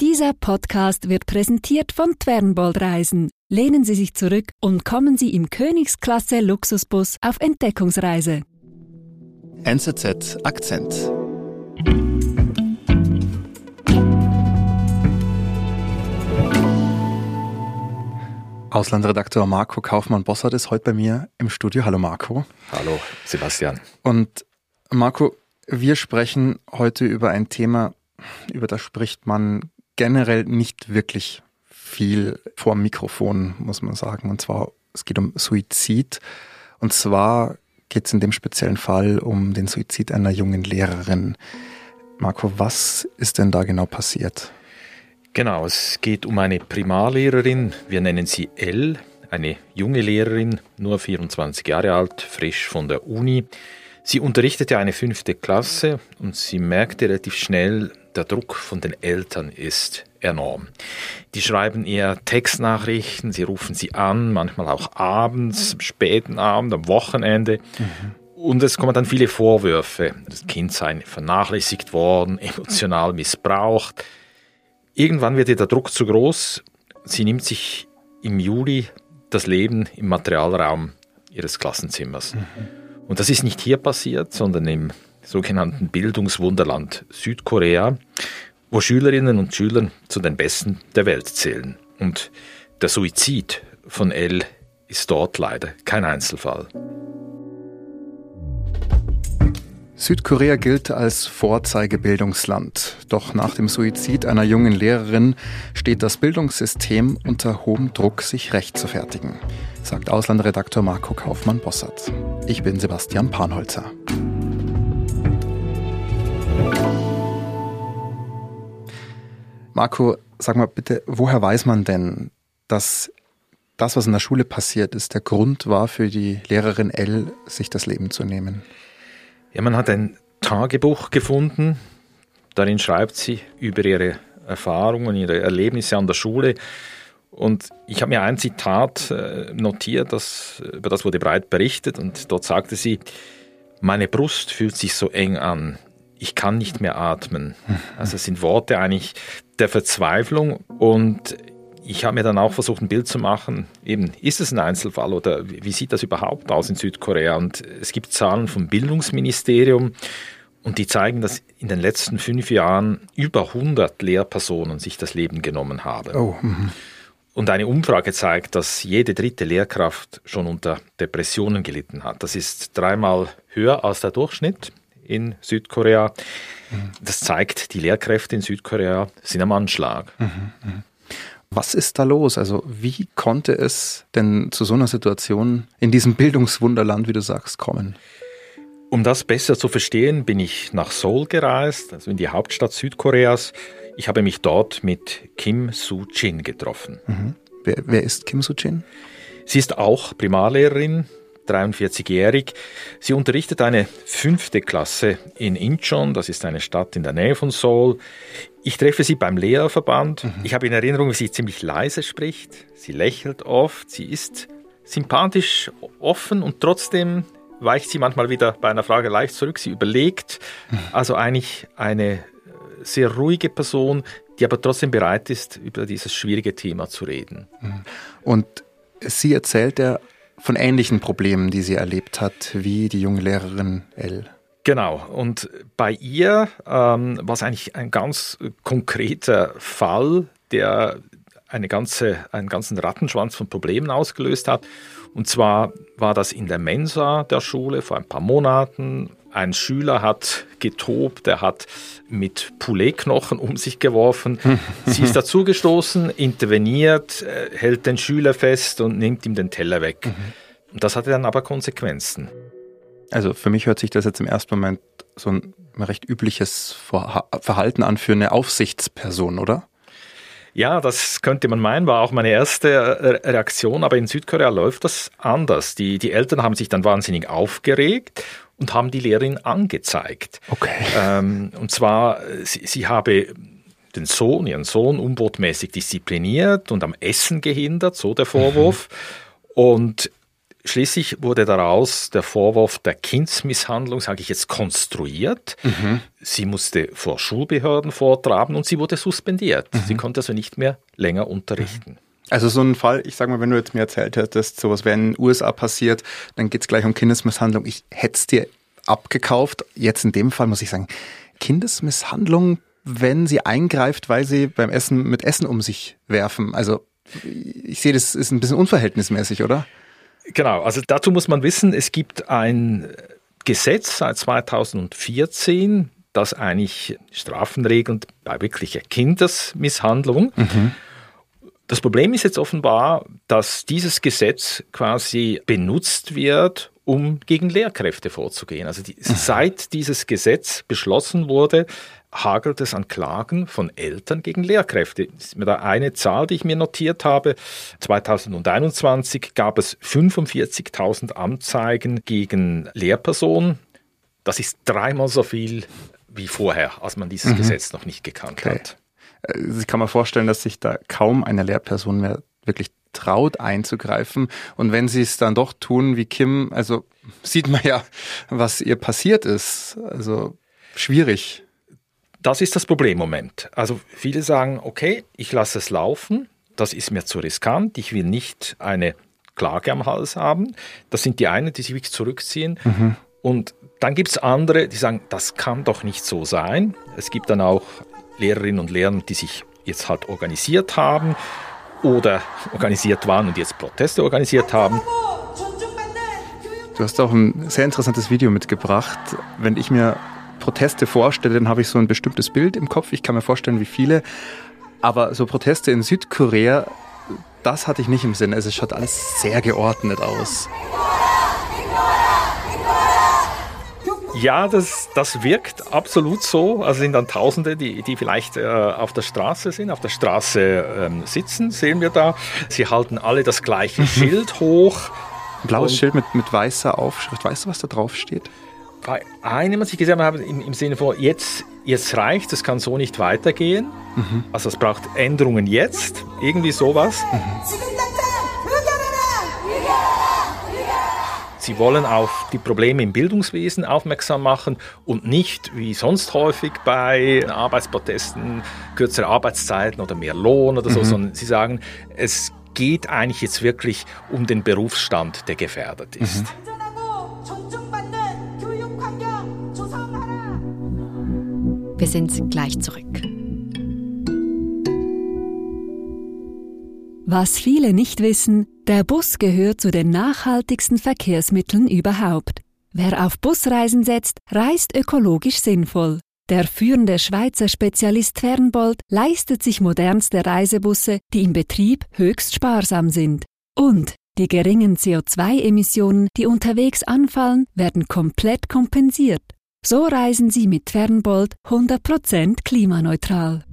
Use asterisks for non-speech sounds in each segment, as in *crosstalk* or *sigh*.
Dieser Podcast wird präsentiert von Twernbold Reisen. Lehnen Sie sich zurück und kommen Sie im Königsklasse Luxusbus auf Entdeckungsreise. NZZ Akzent. Auslandredakteur Marco Kaufmann-Bossert ist heute bei mir im Studio. Hallo Marco. Hallo Sebastian. Und Marco, wir sprechen heute über ein Thema, über das spricht man generell nicht wirklich viel vor dem Mikrofon, muss man sagen. Und zwar, es geht um Suizid. Und zwar geht es in dem speziellen Fall um den Suizid einer jungen Lehrerin. Marco, was ist denn da genau passiert? Genau, es geht um eine Primarlehrerin, wir nennen sie L, eine junge Lehrerin, nur 24 Jahre alt, frisch von der Uni. Sie unterrichtete eine fünfte Klasse und sie merkte relativ schnell, der Druck von den Eltern ist enorm. Die schreiben eher Textnachrichten, sie rufen sie an, manchmal auch abends, am späten Abend, am Wochenende. Mhm. Und es kommen dann viele Vorwürfe. Das Kind sei vernachlässigt worden, emotional missbraucht. Irgendwann wird ihr der Druck zu groß. Sie nimmt sich im Juli das Leben im Materialraum ihres Klassenzimmers. Mhm. Und das ist nicht hier passiert, sondern im sogenannten Bildungswunderland Südkorea, wo Schülerinnen und Schüler zu den Besten der Welt zählen. Und der Suizid von Elle ist dort leider kein Einzelfall. Südkorea gilt als Vorzeigebildungsland. Doch nach dem Suizid einer jungen Lehrerin steht das Bildungssystem unter hohem Druck, sich recht zu fertigen, sagt Auslandredakteur Marco Kaufmann-Bossert. Ich bin Sebastian Panholzer. Marco, sag mal bitte, woher weiß man denn, dass das, was in der Schule passiert ist, der Grund war für die Lehrerin L, sich das Leben zu nehmen? Ja, man hat ein Tagebuch gefunden. Darin schreibt sie über ihre Erfahrungen, ihre Erlebnisse an der Schule. Und ich habe mir ein Zitat äh, notiert, das, über das wurde breit berichtet. Und dort sagte sie, meine Brust fühlt sich so eng an ich kann nicht mehr atmen. *laughs* Also es sind Worte eigentlich der Verzweiflung und ich habe mir dann auch versucht, ein Bild zu machen. Eben, ist es ein Einzelfall oder wie sieht das überhaupt aus in Südkorea? Und es gibt Zahlen vom Bildungsministerium und die zeigen, dass in den letzten fünf Jahren über 100 Lehrpersonen sich das Leben genommen haben. Oh, mhm. und eine Umfrage zeigt, dass jede dritte Lehrkraft schon unter Depressionen gelitten hat. Das ist dreimal höher als der Durchschnitt in Südkorea. Das zeigt, die Lehrkräfte in Südkorea sind am Anschlag. Was ist da los? Also wie konnte es denn zu so einer Situation in diesem Bildungswunderland, wie du sagst, kommen? Um das besser zu verstehen, bin ich nach Seoul gereist, also in die Hauptstadt Südkoreas. Ich habe mich dort mit Kim Soo-jin getroffen. Mhm. Wer, wer ist Kim Soo-jin? Sie ist auch Primarlehrerin 43-jährig. Sie unterrichtet eine fünfte Klasse in Incheon, das ist eine Stadt in der Nähe von Seoul. Ich treffe sie beim Lehrerverband. Mhm. Ich habe in Erinnerung, wie sie ziemlich leise spricht. Sie lächelt oft, sie ist sympathisch, offen und trotzdem weicht sie manchmal wieder bei einer Frage leicht zurück. Sie überlegt. Mhm. Also eigentlich eine sehr ruhige Person, die aber trotzdem bereit ist, über dieses schwierige Thema zu reden. Mhm. Und sie erzählt ja von ähnlichen Problemen, die sie erlebt hat, wie die junge Lehrerin L. Genau, und bei ihr ähm, war es eigentlich ein ganz konkreter Fall, der eine ganze, einen ganzen Rattenschwanz von Problemen ausgelöst hat. Und zwar war das in der Mensa der Schule vor ein paar Monaten. Ein Schüler hat getobt, er hat mit Pouletknochen um sich geworfen. *laughs* Sie ist dazugestoßen, interveniert, äh, hält den Schüler fest und nimmt ihm den Teller weg. Mhm. Und das hatte dann aber Konsequenzen. Also für mich hört sich das jetzt im ersten Moment so ein recht übliches Verhalten an für eine Aufsichtsperson, oder? Ja, das könnte man meinen, war auch meine erste äh, Reaktion, aber in Südkorea läuft das anders. Die, die Eltern haben sich dann wahnsinnig aufgeregt und haben die Lehrerin angezeigt. Okay. Ähm, und zwar, sie, sie habe den Sohn, ihren Sohn, unbotmäßig diszipliniert und am Essen gehindert, so der Vorwurf. Mhm. Und Schließlich wurde daraus der Vorwurf der Kindsmisshandlung, sage ich jetzt, konstruiert. Mhm. Sie musste vor Schulbehörden vortragen und sie wurde suspendiert. Mhm. Sie konnte also nicht mehr länger unterrichten. Also so ein Fall, ich sag mal, wenn du jetzt mir erzählt hättest, sowas wäre in den USA passiert, dann geht es gleich um Kindesmisshandlung. Ich hätte es dir abgekauft. Jetzt in dem Fall muss ich sagen, Kindesmisshandlung, wenn sie eingreift, weil sie beim Essen mit Essen um sich werfen. Also ich sehe, das ist ein bisschen unverhältnismäßig, oder? Genau, also dazu muss man wissen, es gibt ein Gesetz seit 2014, das eigentlich Strafen regelt bei wirklicher Kindesmisshandlung. Mhm. Das Problem ist jetzt offenbar, dass dieses Gesetz quasi benutzt wird, um gegen Lehrkräfte vorzugehen. Also die, mhm. seit dieses Gesetz beschlossen wurde, hagelt es an Klagen von Eltern gegen Lehrkräfte. Das ist mir da eine Zahl, die ich mir notiert habe. 2021 gab es 45.000 Anzeigen gegen Lehrpersonen. Das ist dreimal so viel wie vorher, als man dieses mhm. Gesetz noch nicht gekannt okay. hat. Äh, ich kann mir vorstellen, dass sich da kaum eine Lehrperson mehr wirklich traut einzugreifen. Und wenn sie es dann doch tun, wie Kim, also sieht man ja, was ihr passiert ist. Also schwierig. Das ist das Problemmoment. Also viele sagen, okay, ich lasse es laufen, das ist mir zu riskant, ich will nicht eine Klage am Hals haben. Das sind die einen, die sich wirklich zurückziehen. Mhm. Und dann gibt es andere, die sagen, das kann doch nicht so sein. Es gibt dann auch Lehrerinnen und Lehrer, die sich jetzt halt organisiert haben oder organisiert waren und jetzt Proteste organisiert haben. Du hast auch ein sehr interessantes Video mitgebracht. Wenn ich mir Proteste vorstelle, dann habe ich so ein bestimmtes Bild im Kopf. Ich kann mir vorstellen, wie viele. Aber so Proteste in Südkorea, das hatte ich nicht im Sinn. Also es schaut alles sehr geordnet aus. Ja, das, das wirkt absolut so. Also sind dann Tausende, die, die vielleicht äh, auf der Straße sind, auf der Straße ähm, sitzen, sehen wir da. Sie halten alle das gleiche Schild hoch. Blaues Schild mit, mit weißer Aufschrift. Weißt du, was da drauf steht? bei einem, was ich gesehen habe, im, im Sinne von jetzt, jetzt reicht, es kann so nicht weitergehen. Mhm. Also es braucht Änderungen jetzt, irgendwie sowas. Mhm. Sie wollen auf die Probleme im Bildungswesen aufmerksam machen und nicht, wie sonst häufig bei Arbeitsprotesten, kürzere Arbeitszeiten oder mehr Lohn oder so, mhm. sondern sie sagen, es geht eigentlich jetzt wirklich um den Berufsstand, der gefährdet ist. Mhm. Wir sind gleich zurück. Was viele nicht wissen, der Bus gehört zu den nachhaltigsten Verkehrsmitteln überhaupt. Wer auf Busreisen setzt, reist ökologisch sinnvoll. Der führende Schweizer Spezialist Fernbold leistet sich modernste Reisebusse, die im Betrieb höchst sparsam sind. Und die geringen CO2-Emissionen, die unterwegs anfallen, werden komplett kompensiert. So reisen Sie mit Fernbold 100% klimaneutral.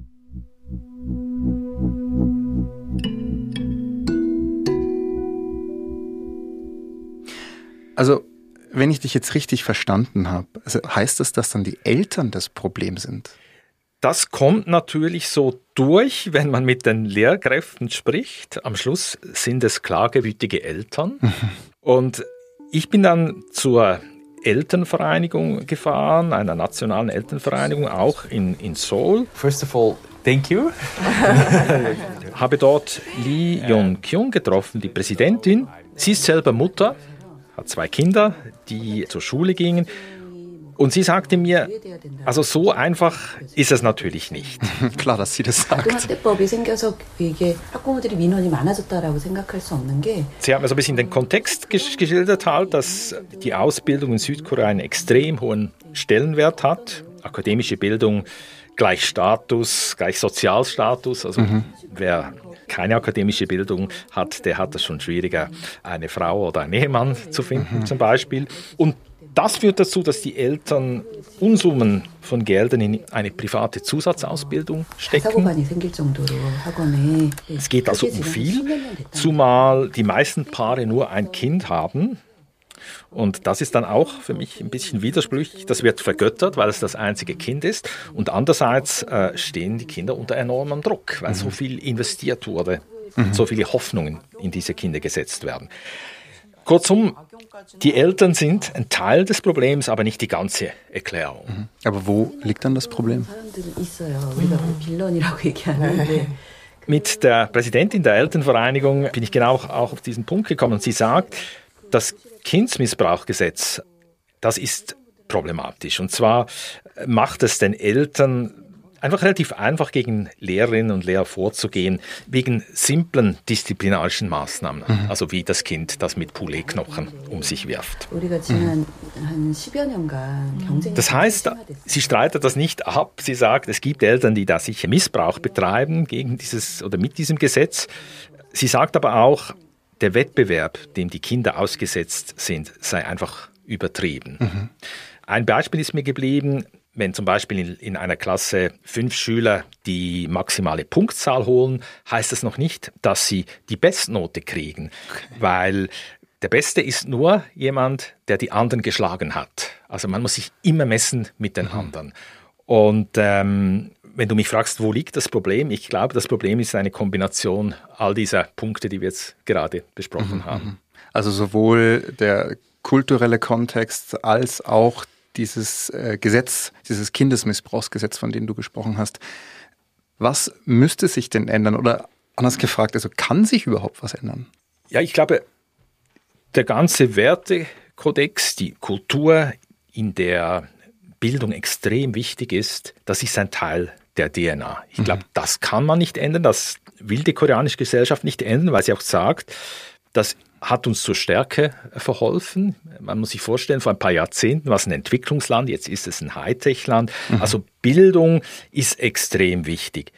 Also, wenn ich dich jetzt richtig verstanden habe, also heißt das, dass dann die Eltern das Problem sind? Das kommt natürlich so durch, wenn man mit den Lehrkräften spricht. Am Schluss sind es klagewütige Eltern. Mhm. *laughs* Und ich bin dann zur Elternvereinigung gefahren, einer nationalen Elternvereinigung, auch in, in Seoul. First of all, thank you. *laughs* Habe dort Lee Yong-kyung getroffen, die Präsidentin. Sie ist selber Mutter, hat zwei Kinder, die zur Schule gingen und sie sagte mir, also so einfach ist es natürlich nicht. *laughs* Klar, dass sie das sagt. Sie haben mir so ein bisschen den Kontext geschildert, halt, dass die Ausbildung in Südkorea einen extrem hohen Stellenwert hat. Akademische Bildung gleich Status, gleich Sozialstatus. Also mhm. wer keine akademische Bildung hat, der hat es schon schwieriger, eine Frau oder einen Ehemann zu finden mhm. zum Beispiel. Und das führt dazu, dass die Eltern Unsummen von Geldern in eine private Zusatzausbildung stecken. Es geht also um viel, zumal die meisten Paare nur ein Kind haben. Und das ist dann auch für mich ein bisschen widersprüchlich. Das wird vergöttert, weil es das einzige Kind ist. Und andererseits äh, stehen die Kinder unter enormem Druck, weil mhm. so viel investiert wurde, mhm. so viele Hoffnungen in diese Kinder gesetzt werden. Kurzum, die Eltern sind ein Teil des Problems, aber nicht die ganze Erklärung. Mhm. Aber wo liegt dann das Problem? Mit der Präsidentin der Elternvereinigung bin ich genau auch auf diesen Punkt gekommen. Sie sagt, das Kindsmissbrauchgesetz, das ist problematisch. Und zwar macht es den Eltern einfach relativ einfach gegen Lehrerinnen und Lehrer vorzugehen, wegen simplen disziplinarischen Maßnahmen. Mhm. Also wie das Kind, das mit Pouletknochen um sich wirft. Mhm. Das heißt, sie streitet das nicht ab. Sie sagt, es gibt Eltern, die da sicher Missbrauch betreiben gegen dieses oder mit diesem Gesetz. Sie sagt aber auch, der Wettbewerb, dem die Kinder ausgesetzt sind, sei einfach übertrieben. Mhm. Ein Beispiel ist mir geblieben, wenn zum Beispiel in, in, einer Klasse fünf Schüler die maximale Punktzahl holen, heißt das noch nicht, dass sie die Bestnote kriegen, okay. weil der Beste ist nur jemand, der die anderen geschlagen hat. Also man muss sich immer messen mit den mhm. anderen. Und ähm, wenn du mich fragst, wo liegt das Problem? Ich glaube, das Problem ist eine Kombination all dieser Punkte, die wir jetzt gerade besprochen mhm. haben. Mhm. Also sowohl der kulturelle Kontext als auch dieses äh, Gesetz, dieses Kindesmissbrauchsgesetz, von dem du gesprochen hast. Was müsste sich denn ändern? Oder anders gefragt, also kann sich überhaupt was ändern? Ja, ich glaube, der ganze Wertekodex, die Kultur, in der Bildung extrem wichtig ist, das ist ein Teil der DNA. Ich glaube, mhm. das kann man nicht ändern, das will die koreanische Gesellschaft nicht ändern, weil sie auch sagt, dass hat uns zur Stärke verholfen. Man muss sich vorstellen, vor ein paar Jahrzehnten war es ein Entwicklungsland, jetzt ist es ein Hightech-Land. Mhm. Also Bildung ist extrem wichtig.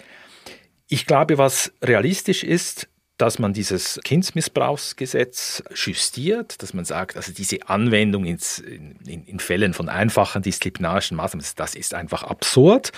Ich glaube, was realistisch ist, dass man dieses Kindsmissbrauchsgesetz justiert, dass man sagt, also diese Anwendung ins, in, in Fällen von einfachen disziplinarischen Maßnahmen, das ist einfach absurd.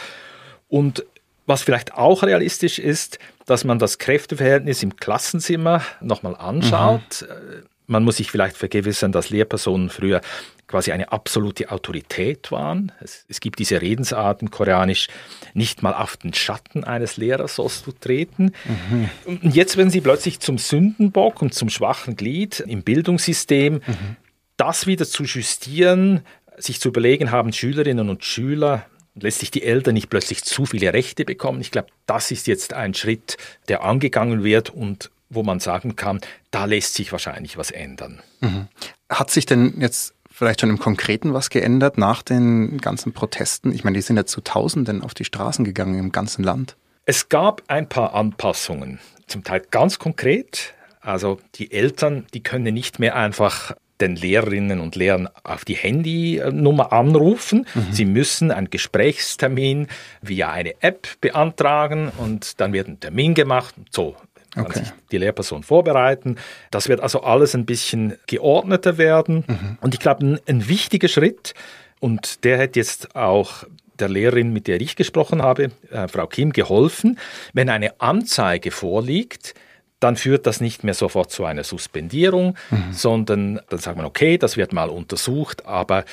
Und was vielleicht auch realistisch ist, dass man das Kräfteverhältnis im Klassenzimmer nochmal anschaut. Mhm. Man muss sich vielleicht vergewissern, dass Lehrpersonen früher quasi eine absolute Autorität waren. Es, es, gibt diese Redensarten koreanisch, nicht mal auf den Schatten eines Lehrers sollst du treten. Mhm. Und jetzt werden sie plötzlich zum Sündenbock und zum schwachen Glied im Bildungssystem. Mhm. Das wieder zu justieren, sich zu überlegen, haben Schülerinnen und Schüler und letztlich die Eltern nicht plötzlich zu viele Rechte bekommen. Ich glaube, das ist jetzt ein Schritt, der angegangen wird und wo man sagen kann, da lässt sich wahrscheinlich was ändern. Mhm. Hat sich denn jetzt vielleicht schon im Konkreten was geändert nach den ganzen Protesten? Ich meine, die sind ja zu Tausenden auf die Straßen gegangen im ganzen Land. Es gab ein paar Anpassungen, zum Teil ganz konkret. Also die Eltern, die können nicht mehr einfach den Lehrerinnen und Lehrern auf die Handynummer anrufen. Mhm. Sie müssen einen Gesprächstermin via eine App beantragen und dann wird ein Termin gemacht. So kann okay. sich die Lehrperson vorbereiten. Das wird also alles ein bisschen geordneter werden. Mhm. Und ich glaube, ein, ein wichtiger Schritt, und der hat jetzt auch der Lehrerin, mit der ich gesprochen habe, äh, Frau Kim, geholfen. Wenn eine Anzeige vorliegt, dann führt das nicht mehr sofort zu einer Suspendierung, mhm. sondern dann sagt man, okay, das wird mal untersucht, aber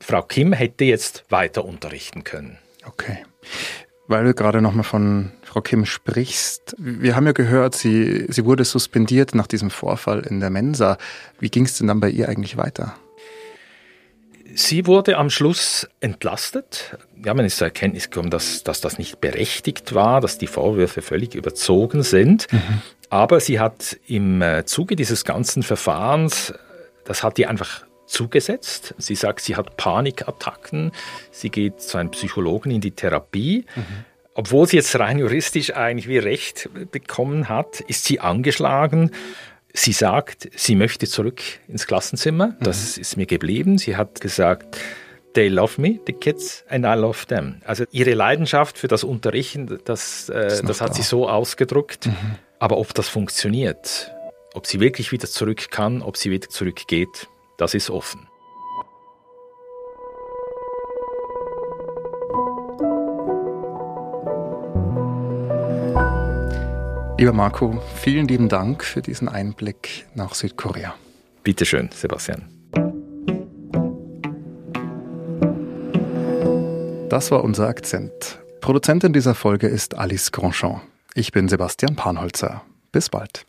Frau Kim hätte jetzt weiter unterrichten können. Okay. Weil du gerade nochmal von Frau Kim sprichst, wir haben ja gehört, sie, sie wurde suspendiert nach diesem Vorfall in der Mensa. Wie ging es denn dann bei ihr eigentlich weiter? Sie wurde am Schluss entlastet. Ja, man ist zur Erkenntnis gekommen, dass, dass das nicht berechtigt war, dass die Vorwürfe völlig überzogen sind. Mhm. Aber sie hat im äh, Zuge dieses ganzen Verfahrens, das hat die einfach zugesetzt. Sie sagt, sie hat Panikattacken. Sie geht zu einem Psychologen in die Therapie. Mhm. Obwohl sie jetzt rein juristisch eigentlich wie Recht bekommen hat, ist sie angeschlagen. Sie sagt, sie möchte zurück ins Klassenzimmer. Das mhm. ist mir geblieben. Sie hat gesagt, They love me, the kids, and I love them. Also ihre Leidenschaft für das Unterrichten, das, äh, das hat da. sie so ausgedrückt. Mhm. Aber ob das funktioniert, ob sie wirklich wieder zurück kann, ob sie wieder zurückgeht, das ist offen. Lieber Marco, vielen lieben Dank für diesen Einblick nach Südkorea. Bitteschön, Sebastian. Das war unser Akzent. Produzentin dieser Folge ist Alice Grandchamp. Ich bin Sebastian Panholzer. Bis bald.